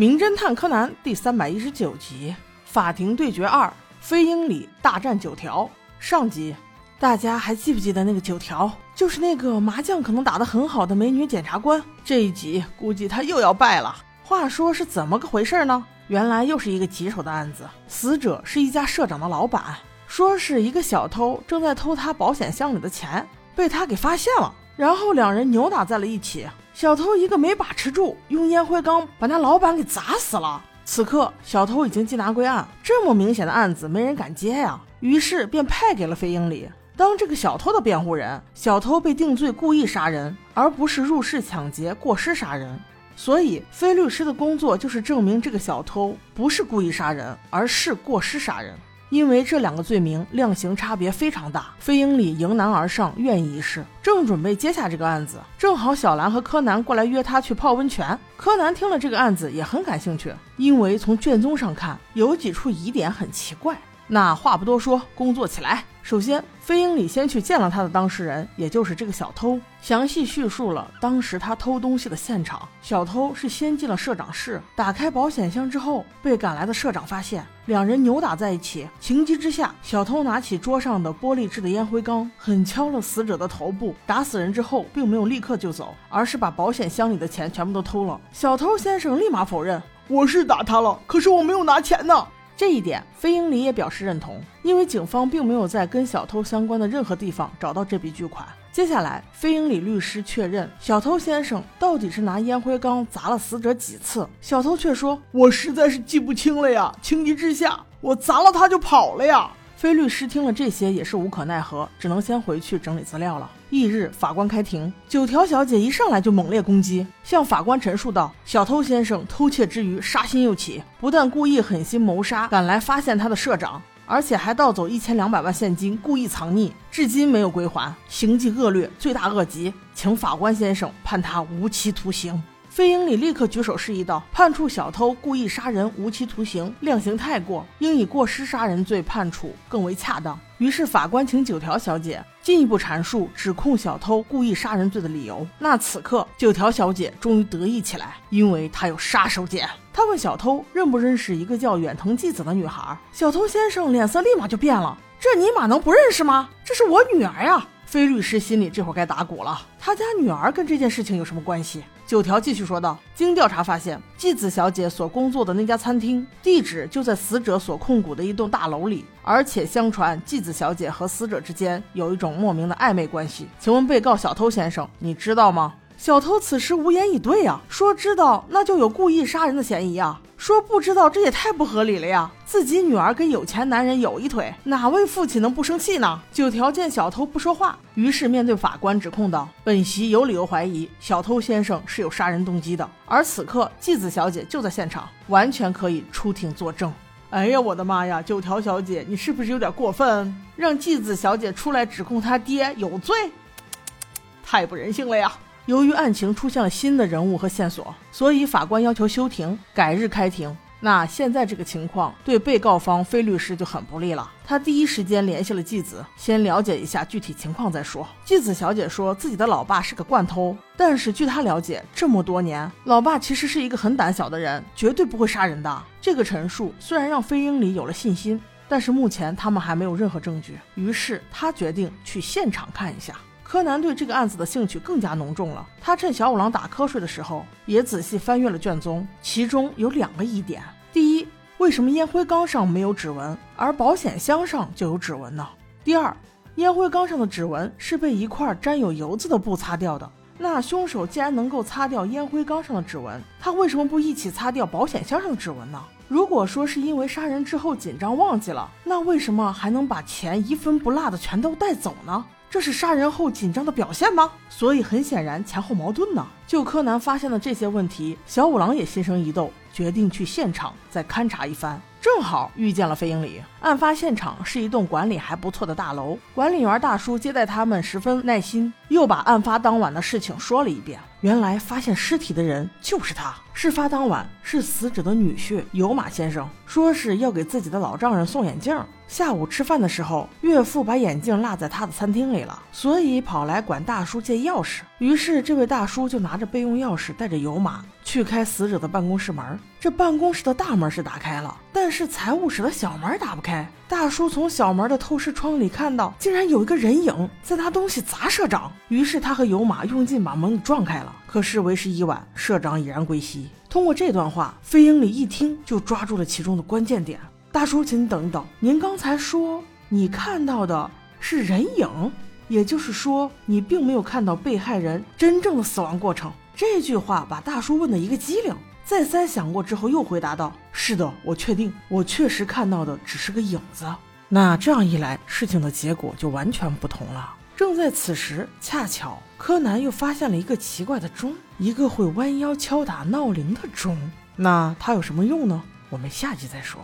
名侦探柯南》第三百一十九集《法庭对决二：飞鹰里大战九条》上集。大家还记不记得那个九条？就是那个麻将可能打得很好的美女检察官。这一集估计他又要败了。话说是怎么个回事呢？原来又是一个棘手的案子，死者是一家社长的老板，说是一个小偷正在偷他保险箱里的钱，被他给发现了，然后两人扭打在了一起。小偷一个没把持住，用烟灰缸把那老板给砸死了。此刻，小偷已经缉拿归案，这么明显的案子没人敢接呀，于是便派给了飞鹰里当这个小偷的辩护人。小偷被定罪故意杀人，而不是入室抢劫、过失杀人。所以，飞律师的工作就是证明这个小偷不是故意杀人，而是过失杀人。因为这两个罪名量刑差别非常大，飞鹰里迎难而上，愿意一试，正准备接下这个案子，正好小兰和柯南过来约他去泡温泉。柯南听了这个案子也很感兴趣，因为从卷宗上看有几处疑点很奇怪。那话不多说，工作起来。首先，飞鹰里先去见了他的当事人，也就是这个小偷，详细叙述了当时他偷东西的现场。小偷是先进了社长室，打开保险箱之后，被赶来的社长发现，两人扭打在一起。情急之下，小偷拿起桌上的玻璃制的烟灰缸，狠敲了死者的头部。打死人之后，并没有立刻就走，而是把保险箱里的钱全部都偷了。小偷先生立马否认：“我是打他了，可是我没有拿钱呢。”这一点，飞鹰里也表示认同，因为警方并没有在跟小偷相关的任何地方找到这笔巨款。接下来，飞鹰里律师确认，小偷先生到底是拿烟灰缸砸了死者几次？小偷却说：“我实在是记不清了呀，情急之下，我砸了他就跑了呀。”飞律师听了这些也是无可奈何，只能先回去整理资料了。翌日，法官开庭，九条小姐一上来就猛烈攻击，向法官陈述道：“小偷先生偷窃之余杀心又起，不但故意狠心谋杀赶来发现他的社长，而且还盗走一千两百万现金，故意藏匿，至今没有归还，行迹恶劣，罪大恶极，请法官先生判他无期徒刑。”飞鹰里立刻举手示意道：“判处小偷故意杀人无期徒刑，量刑太过，应以过失杀人罪判处更为恰当。”于是法官请九条小姐进一步阐述指控小偷故意杀人罪的理由。那此刻九条小姐终于得意起来，因为她有杀手锏。她问小偷认不认识一个叫远藤纪子的女孩。小偷先生脸色立马就变了：“这尼玛能不认识吗？这是我女儿呀！”菲律师心里这会儿该打鼓了，他家女儿跟这件事情有什么关系？九条继续说道：“经调查发现，继子小姐所工作的那家餐厅地址就在死者所控股的一栋大楼里，而且相传继子小姐和死者之间有一种莫名的暧昧关系。请问被告小偷先生，你知道吗？”小偷此时无言以对呀，说知道那就有故意杀人的嫌疑啊，说不知道这也太不合理了呀。自己女儿跟有钱男人有一腿，哪位父亲能不生气呢？九条见小偷不说话，于是面对法官指控道：“本席有理由怀疑小偷先生是有杀人动机的，而此刻纪子小姐就在现场，完全可以出庭作证。”哎呀，我的妈呀，九条小姐，你是不是有点过分？让纪子小姐出来指控他爹有罪，太不人性了呀！由于案情出现了新的人物和线索，所以法官要求休庭，改日开庭。那现在这个情况对被告方菲律师就很不利了。他第一时间联系了继子，先了解一下具体情况再说。继子小姐说自己的老爸是个惯偷，但是据她了解，这么多年，老爸其实是一个很胆小的人，绝对不会杀人的。这个陈述虽然让飞鹰里有了信心，但是目前他们还没有任何证据。于是他决定去现场看一下。柯南对这个案子的兴趣更加浓重了。他趁小五郎打瞌睡的时候，也仔细翻阅了卷宗，其中有两个疑点：第一，为什么烟灰缸上没有指纹，而保险箱上就有指纹呢？第二，烟灰缸上的指纹是被一块沾有油渍的布擦掉的。那凶手既然能够擦掉烟灰缸上的指纹，他为什么不一起擦掉保险箱上的指纹呢？如果说是因为杀人之后紧张忘记了，那为什么还能把钱一分不落的全都带走呢？这是杀人后紧张的表现吗？所以很显然前后矛盾呢。就柯南发现的这些问题，小五郎也心生疑窦，决定去现场再勘察一番。正好遇见了飞鹰里。案发现场是一栋管理还不错的大楼，管理员大叔接待他们十分耐心，又把案发当晚的事情说了一遍。原来发现尸体的人就是他。事发当晚是死者的女婿有马先生，说是要给自己的老丈人送眼镜。下午吃饭的时候，岳父把眼镜落在他的餐厅里了，所以跑来管大叔借钥匙。于是这位大叔就拿着备用钥匙，带着油马去开死者的办公室门。这办公室的大门是打开了，但是财务室的小门打不开。大叔从小门的透视窗里看到，竟然有一个人影在拿东西砸社长。于是他和油马用劲把门给撞开了。可是为时已晚，社长已然归西。通过这段话，飞鹰里一听就抓住了其中的关键点。大叔，请你等一等，您刚才说你看到的是人影，也就是说你并没有看到被害人真正的死亡过程。这句话把大叔问的一个机灵，再三想过之后又回答道：“是的，我确定，我确实看到的只是个影子。”那这样一来，事情的结果就完全不同了。正在此时，恰巧柯南又发现了一个奇怪的钟，一个会弯腰敲打闹铃的钟。那它有什么用呢？我们下集再说。